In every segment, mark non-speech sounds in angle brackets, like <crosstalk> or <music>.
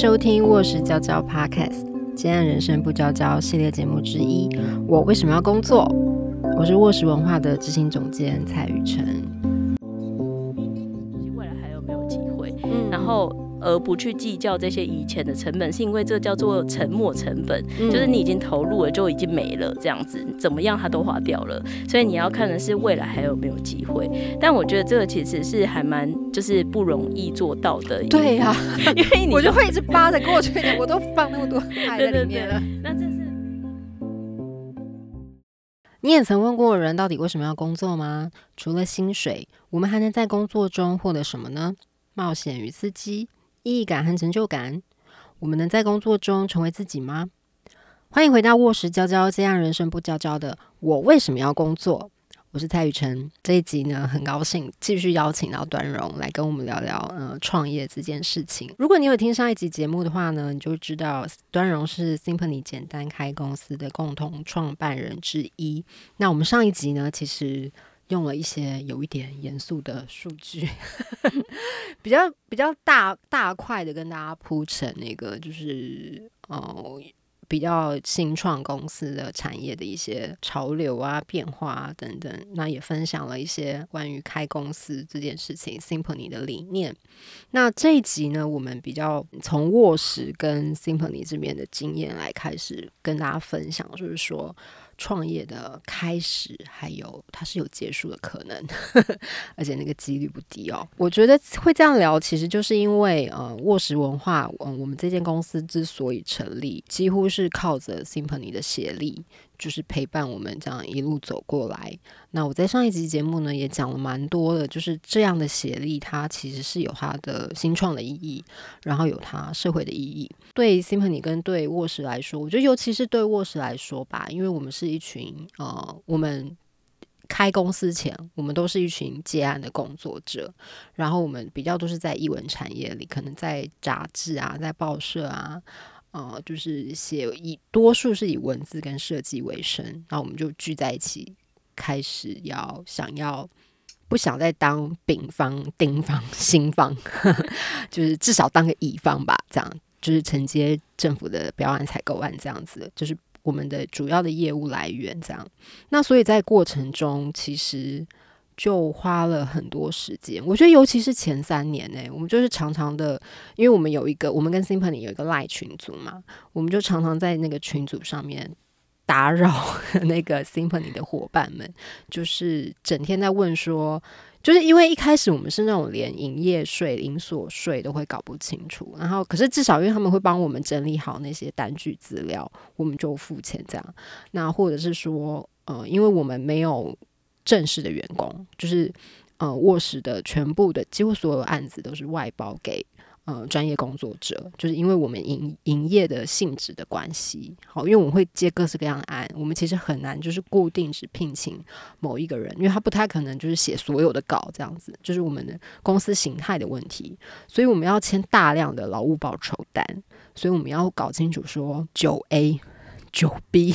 收听《卧室娇娇 Podcast》，今天人生不娇娇系列节目之一。我为什么要工作？我是卧室文化的执行总监蔡雨辰。而不去计较这些以前的成本，是因为这叫做沉没成本，就是你已经投入了就已经没了，这样子怎么样它都花掉了。所以你要看的是未来还有没有机会。但我觉得这个其实是还蛮就是不容易做到的。对呀，因为你 <laughs> 我就会一直扒着过去的，我都放那么多爱在里面了。那这是你也曾问过人到底为什么要工作吗？除了薪水，我们还能在工作中获得什么呢？冒险与刺激。意义感和成就感，我们能在工作中成为自己吗？欢迎回到卧室娇娇，这样人生不娇娇的我为什么要工作？我是蔡雨辰。这一集呢，很高兴继续邀请到端荣来跟我们聊聊呃创业这件事情。如果你有听上一集节目的话呢，你就知道端荣是 Simply 简单开公司的共同创办人之一。那我们上一集呢，其实。用了一些有一点严肃的数据，<laughs> 比较比较大大块的跟大家铺成那个就是哦比较新创公司的产业的一些潮流啊变化啊等等，那也分享了一些关于开公司这件事情 Simply 的理念。那这一集呢，我们比较从卧室跟 Simply 这边的经验来开始跟大家分享，就是说。创业的开始，还有它是有结束的可能，<laughs> 而且那个几率不低哦。我觉得会这样聊，其实就是因为呃，卧室文化，嗯，我们这间公司之所以成立，几乎是靠着 Simply 的协力。就是陪伴我们这样一路走过来。那我在上一集节目呢也讲了蛮多的，就是这样的协力，它其实是有它的新创的意义，然后有它社会的意义。对 Simply 跟对卧室来说，我觉得尤其是对卧室来说吧，因为我们是一群呃，我们开公司前，我们都是一群接案的工作者，然后我们比较都是在译文产业里，可能在杂志啊，在报社啊。呃，就是写以多数是以文字跟设计为生，那我们就聚在一起，开始要想要不想再当丙方、丁方、<laughs> 新方，<laughs> 就是至少当个乙方吧，这样就是承接政府的标案、采购案这样子，就是我们的主要的业务来源这样。那所以在过程中，其实。就花了很多时间，我觉得尤其是前三年呢，我们就是常常的，因为我们有一个，我们跟 Simply 有一个赖群组嘛，我们就常常在那个群组上面打扰 <laughs> 那个 Simply 的伙伴们，就是整天在问说，就是因为一开始我们是那种连营业税、营所税都会搞不清楚，然后可是至少因为他们会帮我们整理好那些单据资料，我们就付钱这样，那或者是说，呃，因为我们没有。正式的员工就是呃卧室的全部的几乎所有案子都是外包给呃专业工作者，就是因为我们营营业的性质的关系，好，因为我们会接各式各样的案，我们其实很难就是固定只聘请某一个人，因为他不太可能就是写所有的稿这样子，就是我们的公司形态的问题，所以我们要签大量的劳务报酬单，所以我们要搞清楚说九 A。九 B，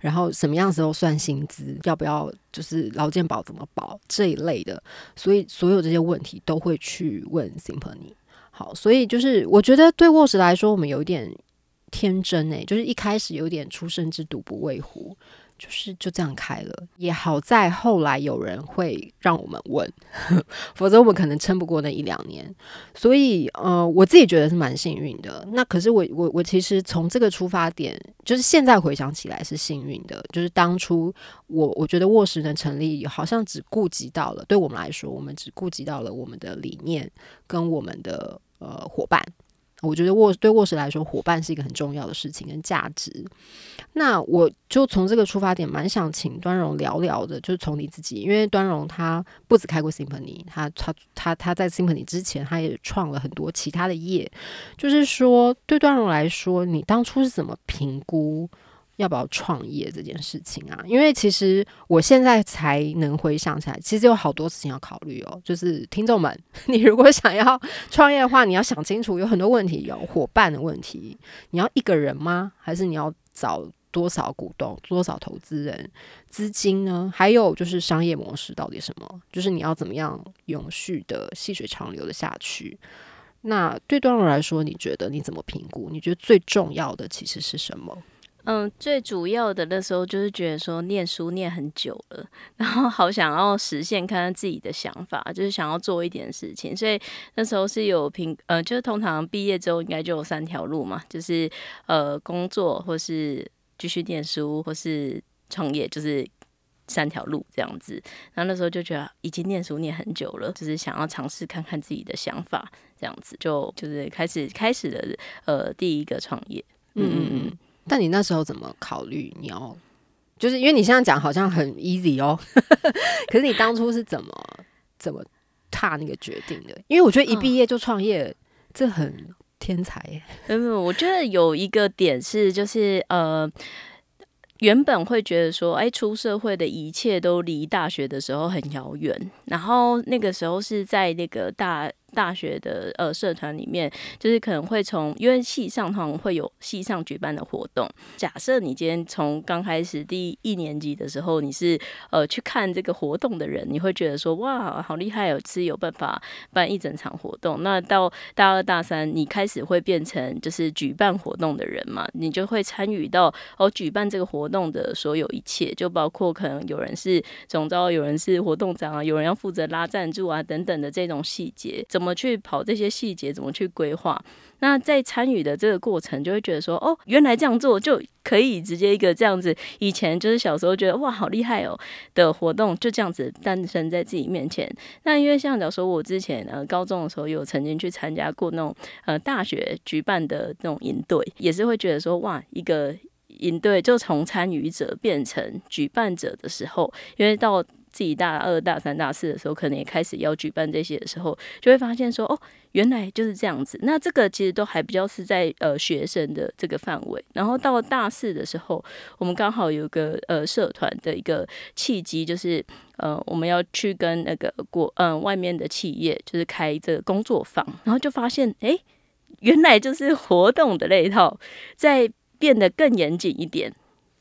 然后什么样时候算薪资？要不要就是劳健保怎么保这一类的？所以所有这些问题都会去问 Simply。好，所以就是我觉得对卧室来说，我们有点天真诶，就是一开始有点初生之犊不畏虎。就是就这样开了，也好在后来有人会让我们问，<laughs> 否则我们可能撑不过那一两年。所以呃，我自己觉得是蛮幸运的。那可是我我我其实从这个出发点，就是现在回想起来是幸运的。就是当初我我觉得卧室能成立，好像只顾及到了对我们来说，我们只顾及到了我们的理念跟我们的呃伙伴。我觉得卧对卧室来说，伙伴是一个很重要的事情跟价值。那我就从这个出发点，蛮想请端荣聊聊的，就是从你自己，因为端荣他不止开过 Simply，他他他他在 Simply 之前，他也创了很多其他的业。就是说，对端荣来说，你当初是怎么评估？要不要创业这件事情啊？因为其实我现在才能回想起来，其实有好多事情要考虑哦。就是听众们，<laughs> 你如果想要创业的话，你要想清楚，有很多问题，有伙伴的问题，你要一个人吗？还是你要找多少股东、多少投资人、资金呢？还有就是商业模式到底什么？就是你要怎么样永续的、细水长流的下去？那对段落来说，你觉得你怎么评估？你觉得最重要的其实是什么？嗯，最主要的那时候就是觉得说念书念很久了，然后好想要实现看看自己的想法，就是想要做一点事情，所以那时候是有评，呃，就是通常毕业之后应该就有三条路嘛，就是呃工作，或是继续念书，或是创业，就是三条路这样子。然后那时候就觉得已经念书念很久了，就是想要尝试看看自己的想法，这样子就就是开始开始了呃第一个创业，嗯嗯嗯。但你那时候怎么考虑？你要就是因为你现在讲好像很 easy 哦，<laughs> 可是你当初是怎么怎么踏那个决定的？因为我觉得一毕业就创业，这很天才。嗯，我觉得有一个点是，就是呃，原本会觉得说，哎，出社会的一切都离大学的时候很遥远，然后那个时候是在那个大。大学的呃社团里面，就是可能会从因为系上通常会有系上举办的活动。假设你今天从刚开始第一年级的时候，你是呃去看这个活动的人，你会觉得说哇，好厉害哦，是有办法办一整场活动。那到大二大三，你开始会变成就是举办活动的人嘛，你就会参与到哦举办这个活动的所有一切，就包括可能有人是总招，有人是活动长啊，有人要负责拉赞助啊等等的这种细节，怎么？怎么去跑这些细节？怎么去规划？那在参与的这个过程，就会觉得说，哦，原来这样做就可以直接一个这样子。以前就是小时候觉得哇，好厉害哦的活动，就这样子诞生在自己面前。那因为像假如说我之前呃高中的时候有曾经去参加过那种呃大学举办的那种营队，也是会觉得说哇，一个营队就从参与者变成举办者的时候，因为到。自己大二、大三、大四的时候，可能也开始要举办这些的时候，就会发现说，哦，原来就是这样子。那这个其实都还比较是在呃学生的这个范围。然后到大四的时候，我们刚好有个呃社团的一个契机，就是呃我们要去跟那个国嗯外面的企业，就是开这个工作坊，然后就发现，哎，原来就是活动的那一套在变得更严谨一点。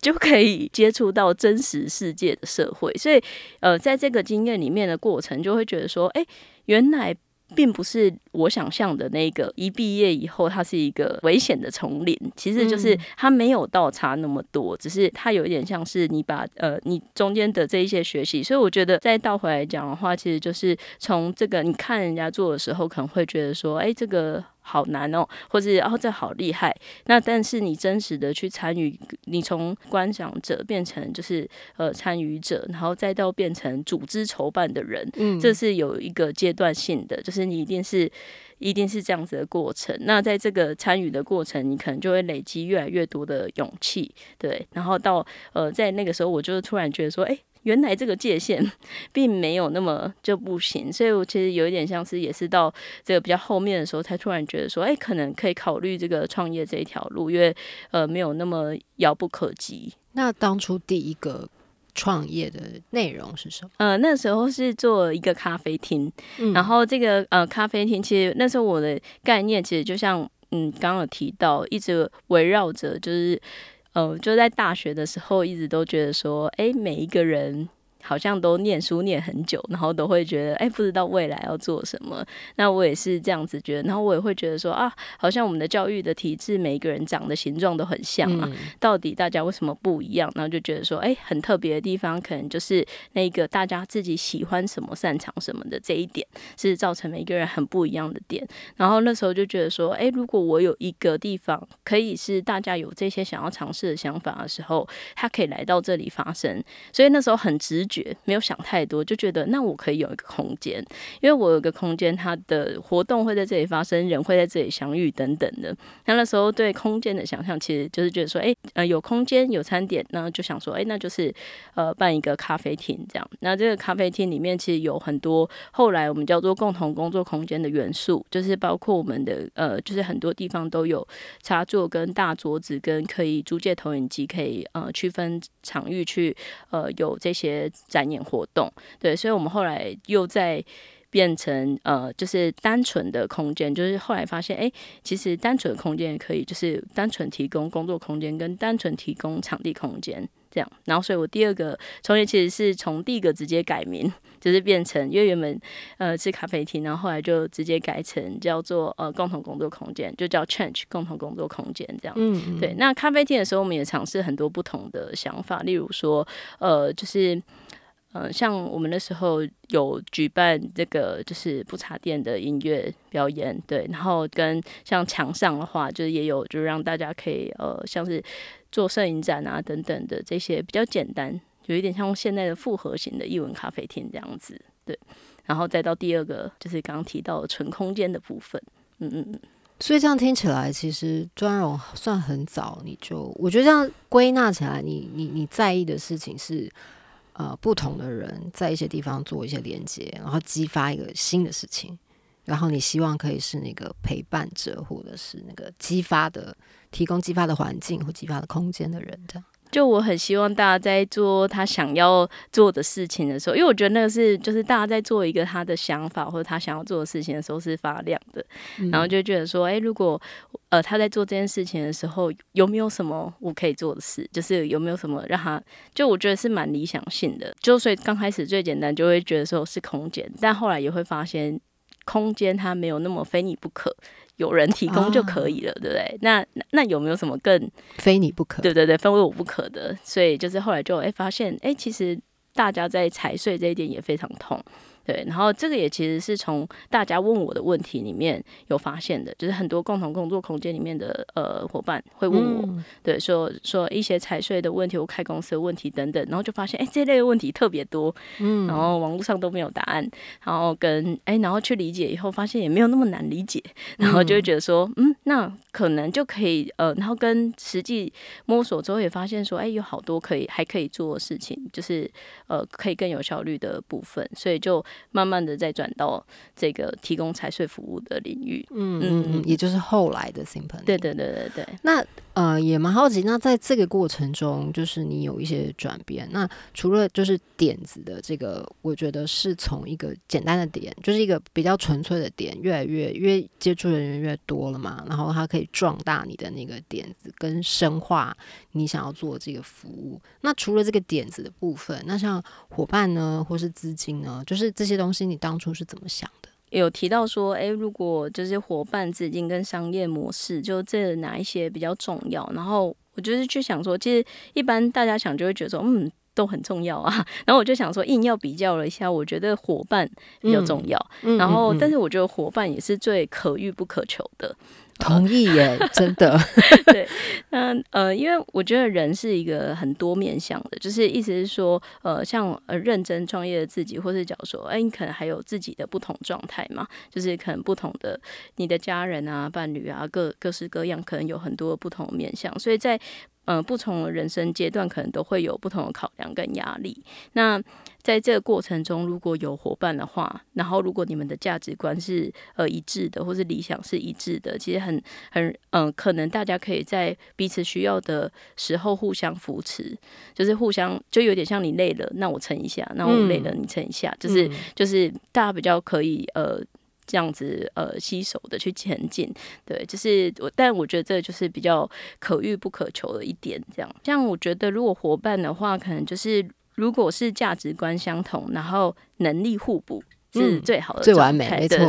就可以接触到真实世界的社会，所以，呃，在这个经验里面的过程，就会觉得说，哎，原来并不是我想象的那个一毕业以后，它是一个危险的丛林，其实就是它没有倒差那么多，只是它有一点像是你把呃你中间的这一些学习，所以我觉得再倒回来讲的话，其实就是从这个你看人家做的时候，可能会觉得说，哎，这个。好难哦，或者哦这好厉害，那但是你真实的去参与，你从观赏者变成就是呃参与者，然后再到变成组织筹办的人，嗯，这是有一个阶段性的，就是你一定是一定是这样子的过程。那在这个参与的过程，你可能就会累积越来越多的勇气，对，然后到呃在那个时候，我就突然觉得说，哎。原来这个界限 <laughs> 并没有那么就不行，所以我其实有一点像是也是到这个比较后面的时候，才突然觉得说，哎，可能可以考虑这个创业这一条路，因为呃没有那么遥不可及。那当初第一个创业的内容是什么？呃，那时候是做一个咖啡厅，然后这个呃咖啡厅其实那时候我的概念其实就像嗯刚刚有提到，一直围绕着就是。呃，就在大学的时候，一直都觉得说，哎，每一个人。好像都念书念很久，然后都会觉得哎，不知道未来要做什么。那我也是这样子觉得，然后我也会觉得说啊，好像我们的教育的体制，每一个人长的形状都很像嘛，到底大家为什么不一样？然后就觉得说，哎，很特别的地方，可能就是那个大家自己喜欢什么、擅长什么的这一点，是造成每一个人很不一样的点。然后那时候就觉得说，哎，如果我有一个地方可以是大家有这些想要尝试的想法的时候，他可以来到这里发生。所以那时候很直。觉没有想太多，就觉得那我可以有一个空间，因为我有个空间，它的活动会在这里发生，人会在这里相遇等等的。那那时候对空间的想象，其实就是觉得说，哎，呃，有空间有餐点，那就想说，哎，那就是呃办一个咖啡厅这样。那这个咖啡厅里面其实有很多后来我们叫做共同工作空间的元素，就是包括我们的呃，就是很多地方都有插座跟大桌子，跟可以租借投影机，可以呃区分场域去呃有这些。展演活动，对，所以我们后来又在变成呃，就是单纯的空间，就是后来发现，哎，其实单纯的空间也可以，就是单纯提供工作空间跟单纯提供场地空间。这样。然后，所以我第二个创业其实是从第一个直接改名，就是变成因为原本呃是咖啡厅，然后后来就直接改成叫做呃共同工作空间，就叫 Change 共同工作空间这样。嗯，对。那咖啡厅的时候，我们也尝试很多不同的想法，例如说呃就是。嗯，像我们那时候有举办这个就是不插电的音乐表演，对，然后跟像墙上的话，就是也有，就是让大家可以呃，像是做摄影展啊等等的这些比较简单，有一点像现在的复合型的艺文咖啡厅这样子，对，然后再到第二个就是刚刚提到纯空间的部分，嗯嗯嗯，所以这样听起来，其实专融算很早，你就我觉得这样归纳起来，你你你在意的事情是。呃，不同的人在一些地方做一些连接，然后激发一个新的事情，然后你希望可以是那个陪伴者，或者是那个激发的、提供激发的环境或激发的空间的人，这样。就我很希望大家在做他想要做的事情的时候，因为我觉得那个是就是大家在做一个他的想法或者他想要做的事情的时候是发亮的，然后就觉得说，哎，如果呃他在做这件事情的时候有没有什么我可以做的事，就是有没有什么让他就我觉得是蛮理想性的。就所以刚开始最简单就会觉得说是空间，但后来也会发现空间它没有那么非你不可。有人提供就可以了，对不对？那那有没有什么更非你不可？对对对，非我不可的。所以就是后来就哎发现，哎，其实大家在财税这一点也非常痛。对，然后这个也其实是从大家问我的问题里面有发现的，就是很多共同工作空间里面的呃伙伴会问我，对，说说一些财税的问题我开公司的问题等等，然后就发现哎这类问题特别多，嗯，然后网络上都没有答案，然后跟哎然后去理解以后发现也没有那么难理解，然后就会觉得说嗯那可能就可以呃，然后跟实际摸索之后也发现说哎有好多可以还可以做的事情，就是呃可以更有效率的部分，所以就。慢慢的再转到这个提供财税服务的领域，嗯嗯嗯，也就是后来的 Simple。对对对对对。那呃也蛮好奇，那在这个过程中，就是你有一些转变。那除了就是点子的这个，我觉得是从一个简单的点，就是一个比较纯粹的点，越来越越接触的人员越多了嘛，然后它可以壮大你的那个点子，跟深化你想要做这个服务。那除了这个点子的部分，那像伙伴呢，或是资金呢，就是这些东西，你当初是怎么想的？有提到说，哎，如果就是伙伴资金跟商业模式，就这哪一些比较重要？然后我就是去想说，其实一般大家想就会觉得说，嗯，都很重要啊。<laughs> 然后我就想说，硬要比较了一下，我觉得伙伴比较重要。然后，但是我觉得伙伴也是最可遇不可求的。<laughs> 同意耶，真的。<laughs> 对，那呃，因为我觉得人是一个很多面向的，就是意思是说，呃，像呃认真创业的自己，或是假如说，哎，你可能还有自己的不同状态嘛，就是可能不同的你的家人啊、伴侣啊，各各式各样，可能有很多不同的面向，所以在。嗯，不同的人生阶段可能都会有不同的考量跟压力。那在这个过程中，如果有伙伴的话，然后如果你们的价值观是呃一致的，或是理想是一致的，其实很很嗯，可能大家可以在彼此需要的时候互相扶持，就是互相就有点像你累了，那我撑一下；那我累了，你撑一下，就是就是大家比较可以呃。这样子呃，携手的去前进，对，就是我，但我觉得这就是比较可遇不可求的一点。这样，这样我觉得如果伙伴的话，可能就是如果是价值观相同，然后能力互补。是最好的、最完美，没错。<laughs>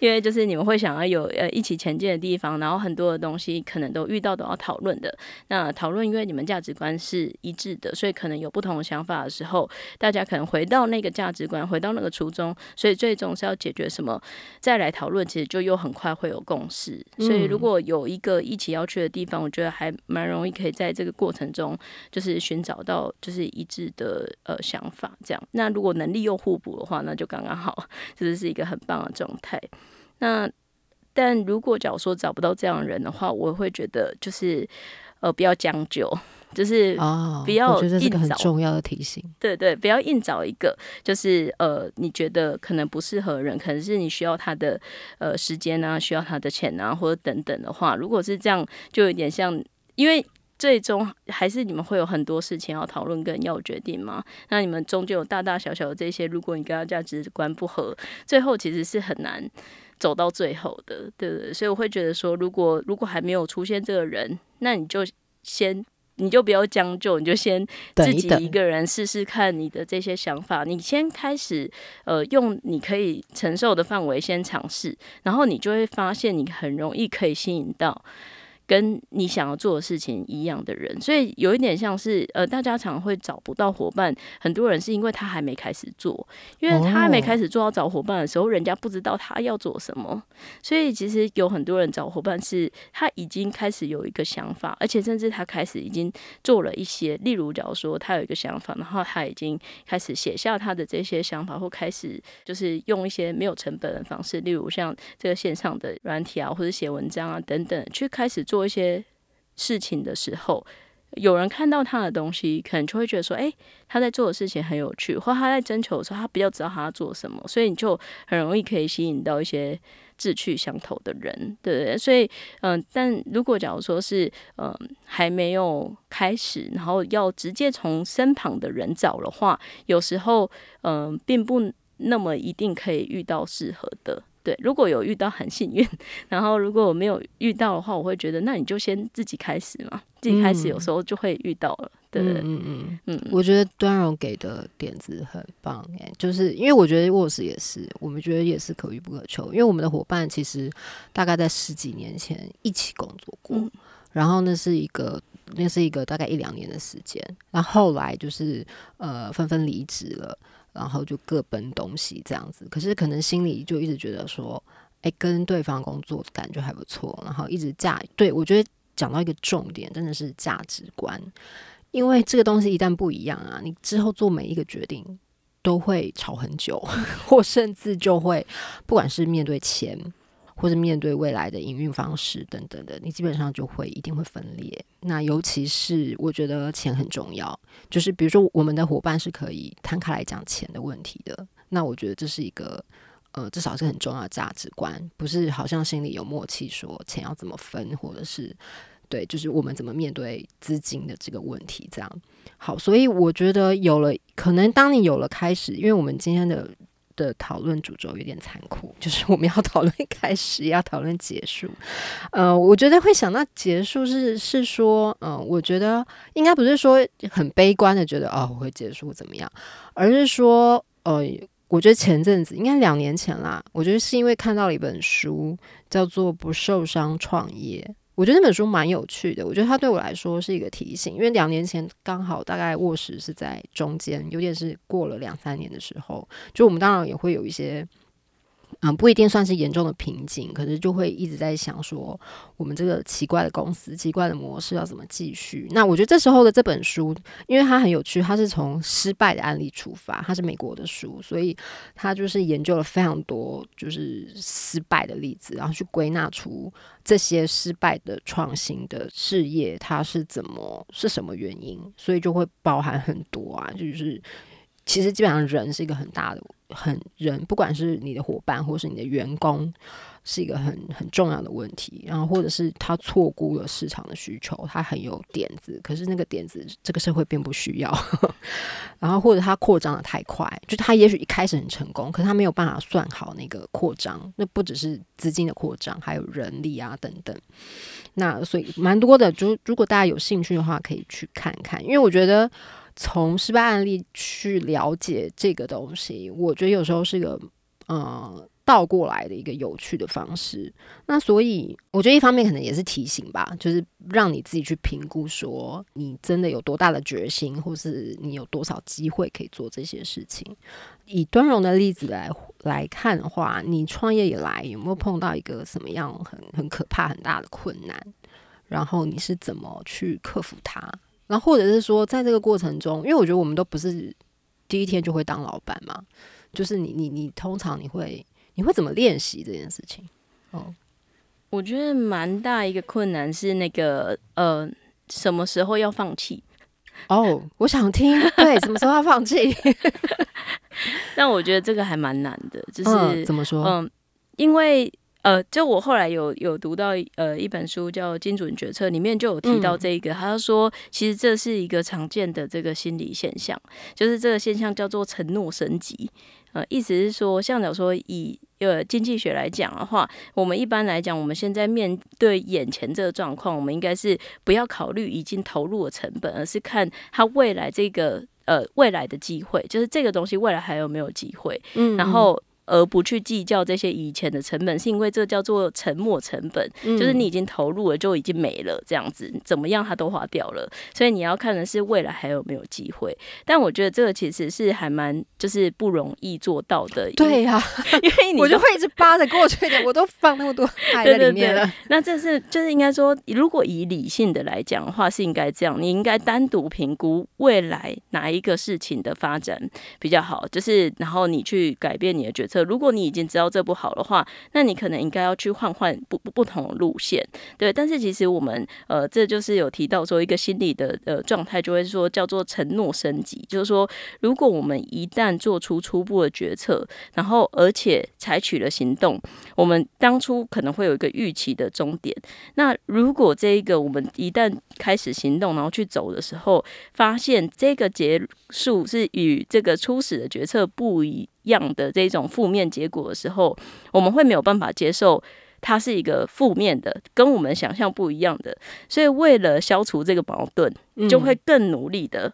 因为就是你们会想要有呃一起前进的地方，然后很多的东西可能都遇到都要讨论的。那讨论，因为你们价值观是一致的，所以可能有不同的想法的时候，大家可能回到那个价值观，回到那个初衷，所以最终是要解决什么，再来讨论，其实就又很快会有共识。所以如果有一个一起要去的地方，我觉得还蛮容易可以在这个过程中，就是寻找到就是一致的呃想法。这样，那如果能力又互补的话，那就刚刚好，<laughs> 这是是一个很棒的状态。那但如果假如说找不到这样的人的话，我会觉得就是呃不要将就，<laughs> 就是不要硬找。很重要的提醒。对对，不要硬找一个，就是呃你觉得可能不适合人，可能是你需要他的呃时间啊，需要他的钱啊，或者等等的话，如果是这样，就有点像因为。最终还是你们会有很多事情要讨论跟要决定吗？那你们中间有大大小小的这些，如果你跟他价值观不合，最后其实是很难走到最后的，对不对？所以我会觉得说，如果如果还没有出现这个人，那你就先你就不要将就，你就先自己一个人试试看你的这些想法。你先开始，呃，用你可以承受的范围先尝试，然后你就会发现你很容易可以吸引到。跟你想要做的事情一样的人，所以有一点像是呃，大家常会找不到伙伴。很多人是因为他还没开始做，因为他还没开始做要找伙伴的时候，人家不知道他要做什么。所以其实有很多人找伙伴是他已经开始有一个想法，而且甚至他开始已经做了一些。例如，假如说他有一个想法，然后他已经开始写下他的这些想法，或开始就是用一些没有成本的方式，例如像这个线上的软体啊，或者写文章啊等等，去开始做。做一些事情的时候，有人看到他的东西，可能就会觉得说：“哎，他在做的事情很有趣。”或他在征求的时候，他比较知道他要做什么，所以你就很容易可以吸引到一些志趣相投的人，对不对？所以，嗯，但如果假如说是嗯还没有开始，然后要直接从身旁的人找的话，有时候嗯并不那么一定可以遇到适合的。对，如果有遇到很幸运，然后如果我没有遇到的话，我会觉得那你就先自己开始嘛，自己开始有时候就会遇到了。对，嗯嗯嗯，我觉得端荣给的点子很棒哎，就是因为我觉得沃斯也是，我们觉得也是可遇不可求，因为我们的伙伴其实大概在十几年前一起工作过，然后那是一个那是一个大概一两年的时间，然后后来就是呃纷纷离职了。然后就各奔东西这样子，可是可能心里就一直觉得说，哎，跟对方工作感觉还不错，然后一直价对我觉得讲到一个重点，真的是价值观，因为这个东西一旦不一样啊，你之后做每一个决定都会吵很久，<laughs> 或甚至就会不管是面对钱。或者面对未来的营运方式等等的，你基本上就会一定会分裂。那尤其是我觉得钱很重要，就是比如说我们的伙伴是可以摊开来讲钱的问题的。那我觉得这是一个呃，至少是很重要的价值观，不是好像心里有默契说钱要怎么分，或者是对，就是我们怎么面对资金的这个问题。这样好，所以我觉得有了可能，当你有了开始，因为我们今天的。的讨论主轴有点残酷，就是我们要讨论 <laughs> 开始，要讨论结束。呃，我觉得会想到结束是是说，嗯，我觉得应该不是说很悲观的觉得哦我会结束怎么样，而是说，呃，我觉得前阵子应该两年前啦，我觉得是因为看到了一本书，叫做《不受伤创业》。我觉得那本书蛮有趣的，我觉得它对我来说是一个提醒，因为两年前刚好大概卧室是在中间，有点是过了两三年的时候，就我们当然也会有一些。嗯，不一定算是严重的瓶颈，可是就会一直在想说，我们这个奇怪的公司、奇怪的模式要怎么继续？那我觉得这时候的这本书，因为它很有趣，它是从失败的案例出发，它是美国的书，所以它就是研究了非常多就是失败的例子，然后去归纳出这些失败的创新的事业，它是怎么是什么原因，所以就会包含很多啊，就是其实基本上人是一个很大的。很人，不管是你的伙伴或是你的员工，是一个很很重要的问题。然后，或者是他错估了市场的需求，他很有点子，可是那个点子这个社会并不需要。<laughs> 然后，或者他扩张的太快，就他也许一开始很成功，可是他没有办法算好那个扩张。那不只是资金的扩张，还有人力啊等等。那所以蛮多的，就如果大家有兴趣的话，可以去看看，因为我觉得。从失败案例去了解这个东西，我觉得有时候是一个呃倒过来的一个有趣的方式。那所以我觉得一方面可能也是提醒吧，就是让你自己去评估，说你真的有多大的决心，或是你有多少机会可以做这些事情。以端荣的例子来来看的话，你创业以来有没有碰到一个什么样很很可怕、很大的困难？然后你是怎么去克服它？然后或者是说，在这个过程中，因为我觉得我们都不是第一天就会当老板嘛，就是你你你通常你会你会怎么练习这件事情？哦，我觉得蛮大一个困难是那个呃，什么时候要放弃？<laughs> 哦，我想听，对，什么时候要放弃？<laughs> 但我觉得这个还蛮难的，就是怎么说？嗯，因为。呃，就我后来有有读到呃一本书叫《精准决策》，里面就有提到这一个，他说其实这是一个常见的这个心理现象，就是这个现象叫做承诺升级。呃，意思是说，像假如说以呃经济学来讲的话，我们一般来讲，我们现在面对眼前这个状况，我们应该是不要考虑已经投入的成本，而是看它未来这个呃未来的机会，就是这个东西未来还有没有机会，嗯，然后。而不去计较这些以前的成本，是因为这叫做沉没成本，就是你已经投入了就已经没了，这样子怎么样它都花掉了。所以你要看的是未来还有没有机会。但我觉得这个其实是还蛮就是不容易做到的。对呀，因为你 <laughs> 我就会一直扒着过去的，我都放那么多 <laughs> 爱在里面了。那这是就是应该说，如果以理性的来讲的话，是应该这样，你应该单独评估未来哪一个事情的发展比较好，就是然后你去改变你的决策。如果你已经知道这不好的话，那你可能应该要去换换不不不同的路线，对。但是其实我们呃，这就是有提到说一个心理的呃状态，就会说叫做承诺升级，就是说如果我们一旦做出初步的决策，然后而且采取了行动，我们当初可能会有一个预期的终点。那如果这一个我们一旦开始行动，然后去走的时候，发现这个结束是与这个初始的决策不一。样的这种负面结果的时候，我们会没有办法接受它是一个负面的，跟我们想象不一样的。所以为了消除这个矛盾，就会更努力的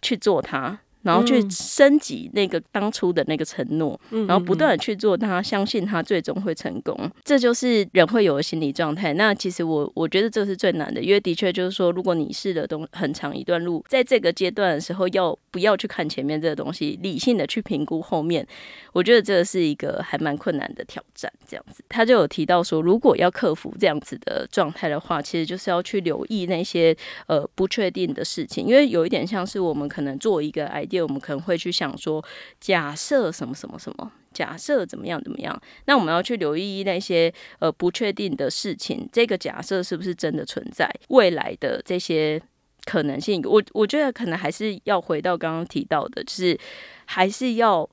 去做它。然后去升级那个当初的那个承诺，然后不断的去做，他相信他最终会成功，这就是人会有的心理状态。那其实我我觉得这是最难的，因为的确就是说，如果你试的东很长一段路，在这个阶段的时候，要不要去看前面这个东西，理性的去评估后面，我觉得这是一个还蛮困难的挑战。这样子，他就有提到说，如果要克服这样子的状态的话，其实就是要去留意那些呃不确定的事情，因为有一点像是我们可能做一个 idea。我们可能会去想说，假设什么什么什么，假设怎么样怎么样，那我们要去留意那些呃不确定的事情，这个假设是不是真的存在？未来的这些可能性，我我觉得可能还是要回到刚刚提到的，就是还是要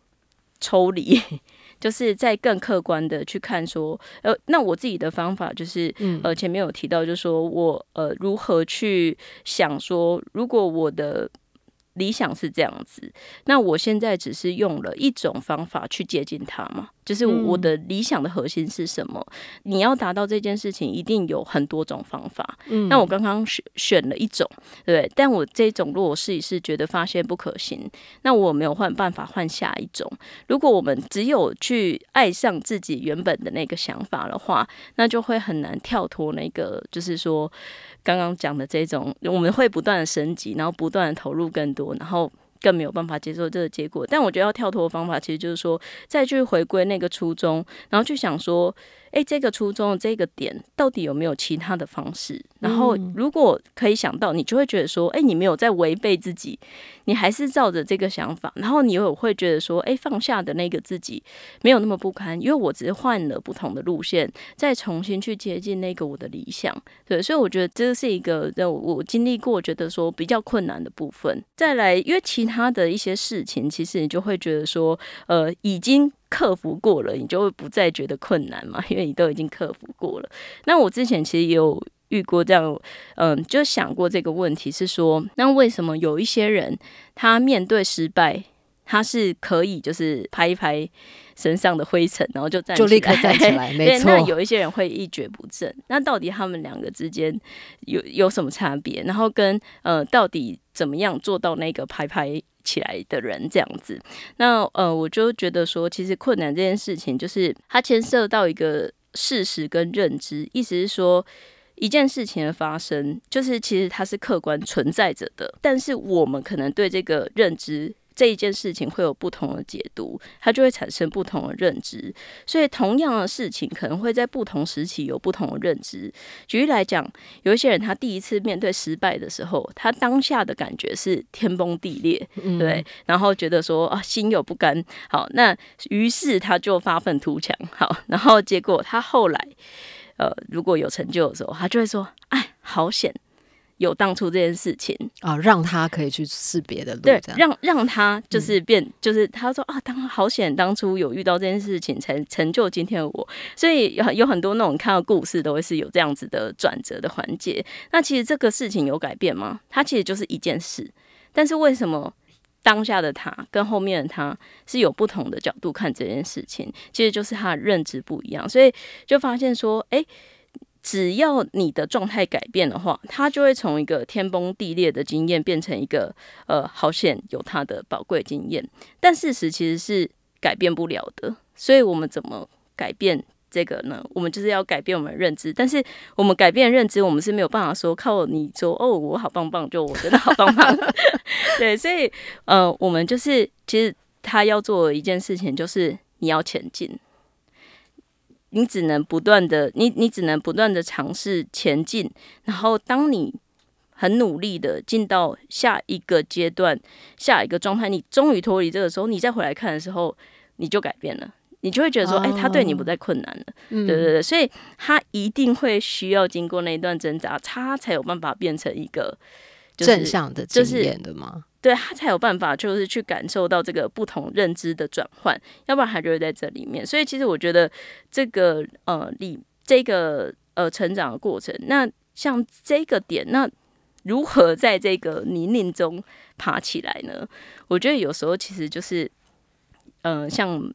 抽离。<laughs> 就是在更客观的去看说，呃，那我自己的方法就是，呃，前面有提到，就是说我呃如何去想说，如果我的。理想是这样子，那我现在只是用了一种方法去接近他嘛？就是我的理想的核心是什么？你要达到这件事情，一定有很多种方法。嗯，那我刚刚选选了一种，对，但我这种如果试一试，觉得发现不可行，那我没有换办法换下一种。如果我们只有去爱上自己原本的那个想法的话，那就会很难跳脱那个，就是说刚刚讲的这种，我们会不断的升级，然后不断的投入更多，然后。更没有办法接受这个结果，但我觉得要跳脱的方法，其实就是说，再去回归那个初衷，然后去想说。哎，这个初衷这个点到底有没有其他的方式？然后如果可以想到，你就会觉得说，哎，你没有在违背自己，你还是照着这个想法。然后你又会觉得说，哎，放下的那个自己没有那么不堪，因为我只是换了不同的路线，再重新去接近那个我的理想。对，所以我觉得这是一个我我经历过觉得说比较困难的部分。再来，因为其他的一些事情，其实你就会觉得说，呃，已经。克服过了，你就会不再觉得困难嘛？<laughs> 因为你都已经克服过了。那我之前其实也有遇过这样，嗯，就想过这个问题，是说，那为什么有一些人他面对失败，他是可以就是拍一拍身上的灰尘，然后就站 <laughs> 就立刻站起来？<laughs> 没错。那有一些人会一蹶不振。那到底他们两个之间有有什么差别？然后跟呃，到底怎么样做到那个拍拍？起来的人这样子，那呃，我就觉得说，其实困难这件事情，就是它牵涉到一个事实跟认知，意思是说，一件事情的发生，就是其实它是客观存在着的，但是我们可能对这个认知。这一件事情会有不同的解读，它就会产生不同的认知。所以，同样的事情可能会在不同时期有不同的认知。举例来讲，有一些人他第一次面对失败的时候，他当下的感觉是天崩地裂，对，然后觉得说啊心有不甘。好，那于是他就发愤图强。好，然后结果他后来，呃，如果有成就的时候，他就会说：“哎，好险。”有当初这件事情啊，让他可以去试别的路，对，让让他就是变，就是他说啊，当好险，当初有遇到这件事情，才成就今天的我。所以有有很多那种看到故事，都会是有这样子的转折的环节。那其实这个事情有改变吗？它其实就是一件事，但是为什么？当下的他跟后面的他是有不同的角度看这件事情，其实就是他的认知不一样，所以就发现说，哎，只要你的状态改变的话，它就会从一个天崩地裂的经验变成一个呃，好险有它的宝贵经验，但事实其实是改变不了的，所以我们怎么改变？这个呢，我们就是要改变我们的认知，但是我们改变认知，我们是没有办法说靠你说哦，我好棒棒，就我真的好棒棒。<laughs> <laughs> 对，所以呃，我们就是其实他要做一件事情，就是你要前进，你只能不断的，你你只能不断的尝试前进，然后当你很努力的进到下一个阶段、下一个状态，你终于脱离这个时候，你再回来看的时候，你就改变了。你就会觉得说，哎，他对你不再困难了，对对对，所以他一定会需要经过那一段挣扎，他才有办法变成一个正向的经验的吗？对他才有办法，就是去感受到这个不同认知的转换，要不然他就会在这里面。所以其实我觉得这个呃，里这个呃成长的过程，那像这个点，那如何在这个泥泞中爬起来呢？我觉得有时候其实就是，嗯，像。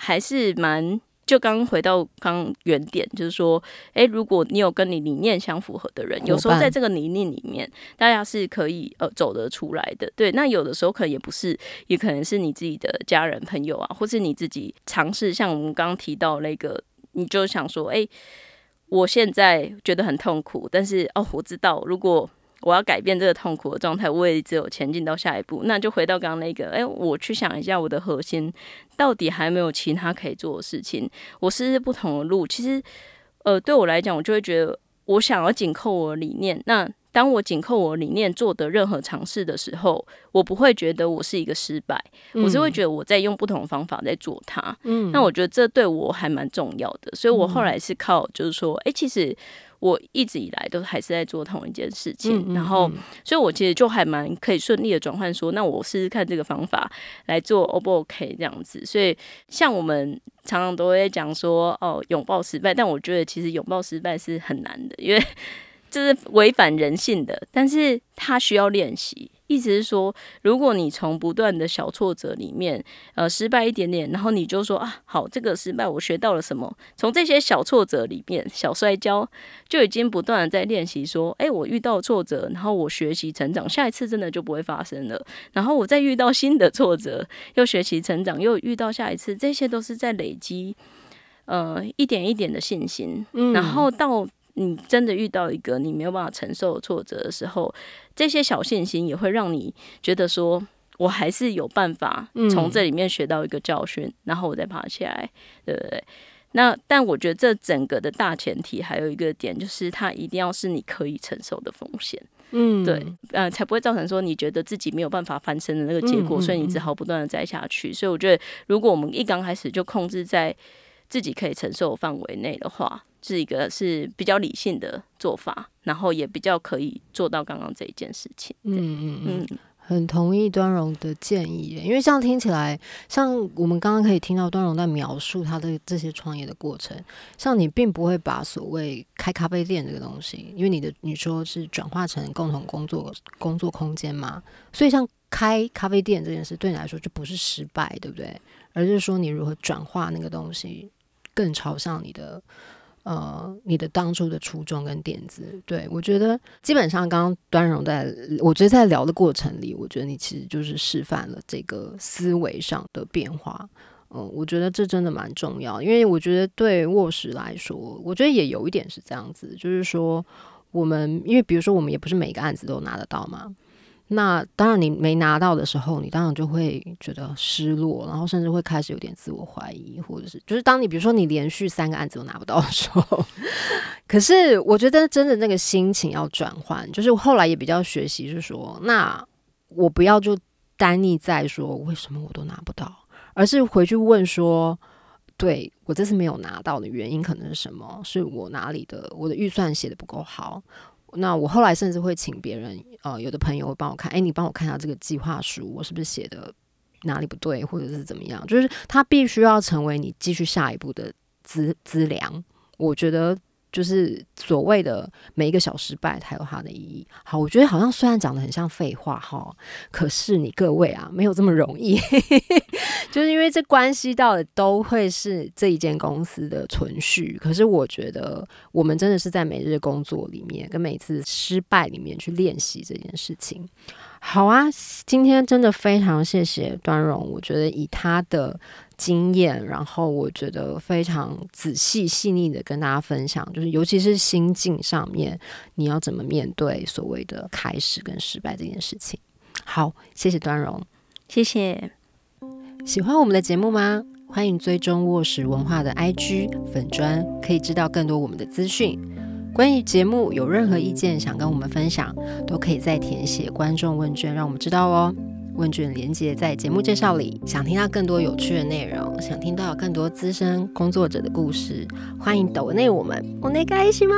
还是蛮，就刚回到刚原点，就是说，诶，如果你有跟你理念相符合的人，有时候在这个理念里面，大家是可以呃走得出来的。对，那有的时候可能也不是，也可能是你自己的家人朋友啊，或是你自己尝试，像我们刚刚提到那个，你就想说，诶，我现在觉得很痛苦，但是哦，我知道如果。我要改变这个痛苦的状态，我也只有前进到下一步。那就回到刚刚那个，哎，我去想一下我的核心到底还没有其他可以做的事情。我试试不同的路，其实，呃，对我来讲，我就会觉得我想要紧扣我的理念。那当我紧扣我理念做的任何尝试的时候，我不会觉得我是一个失败，我是会觉得我在用不同的方法在做它。嗯，那我觉得这对我还蛮重要的。所以我后来是靠，就是说，哎，其实。我一直以来都还是在做同一件事情，然后，所以我其实就还蛮可以顺利的转换，说那我试试看这个方法来做，O 不 OK 这样子。所以像我们常常都会讲说，哦，拥抱失败，但我觉得其实拥抱失败是很难的，因为这是违反人性的，但是他需要练习。意思是说，如果你从不断的小挫折里面，呃，失败一点点，然后你就说啊，好，这个失败我学到了什么？从这些小挫折里面，小摔跤就已经不断的在练习，说，哎，我遇到挫折，然后我学习成长，下一次真的就不会发生了。然后我再遇到新的挫折，又学习成长，又遇到下一次，这些都是在累积，呃，一点一点的信心。然后到你真的遇到一个你没有办法承受挫折的时候。这些小信心也会让你觉得说，我还是有办法从这里面学到一个教训，然后我再爬起来，对不对？那但我觉得这整个的大前提还有一个点，就是它一定要是你可以承受的风险，嗯，对，呃，才不会造成说你觉得自己没有办法翻身的那个结果，所以你只好不断的栽下去。所以我觉得，如果我们一刚开始就控制在自己可以承受范围内的话，是一个是比较理性的做法，然后也比较可以做到刚刚这一件事情。嗯嗯嗯，很同意端荣的建议，因为这样听起来，像我们刚刚可以听到端荣在描述他的这些创业的过程，像你并不会把所谓开咖啡店这个东西，因为你的你说是转化成共同工作工作空间嘛，所以像开咖啡店这件事对你来说就不是失败，对不对？而是说你如何转化那个东西，更朝向你的。呃，你的当初的初衷跟点子，对我觉得基本上刚刚端荣在，我觉得在聊的过程里，我觉得你其实就是示范了这个思维上的变化。嗯，我觉得这真的蛮重要，因为我觉得对卧室来说，我觉得也有一点是这样子，就是说我们因为比如说我们也不是每个案子都拿得到嘛。那当然，你没拿到的时候，你当然就会觉得失落，然后甚至会开始有点自我怀疑，或者是就是当你比如说你连续三个案子都拿不到的时候，可是我觉得真的那个心情要转换，就是后来也比较学习是说，那我不要就单立在说为什么我都拿不到，而是回去问说，对我这次没有拿到的原因可能是什么？是我哪里的我的预算写的不够好？那我后来甚至会请别人，呃，有的朋友会帮我看，哎，你帮我看下这个计划书，我是不是写的哪里不对，或者是怎么样？就是他必须要成为你继续下一步的资资粮。我觉得就是所谓的每一个小失败，它有它的意义。好，我觉得好像虽然讲的很像废话哈，可是你各位啊，没有这么容易，<laughs> 就是因为这关系到的都会是这一间公司的存续。可是我觉得我们真的是在每日工作里面，跟每次失败里面去练习这件事情。好啊，今天真的非常谢谢端荣，我觉得以他的。经验，然后我觉得非常仔细细腻的跟大家分享，就是尤其是心境上面，你要怎么面对所谓的开始跟失败这件事情。好，谢谢端荣，谢谢。喜欢我们的节目吗？欢迎追踪卧室文化的 IG 粉砖，可以知道更多我们的资讯。关于节目有任何意见想跟我们分享，都可以再填写观众问卷，让我们知道哦。问卷连接在节目介绍里。想听到更多有趣的内容，想听到更多资深工作者的故事，欢迎抖内我们。我内开心吗？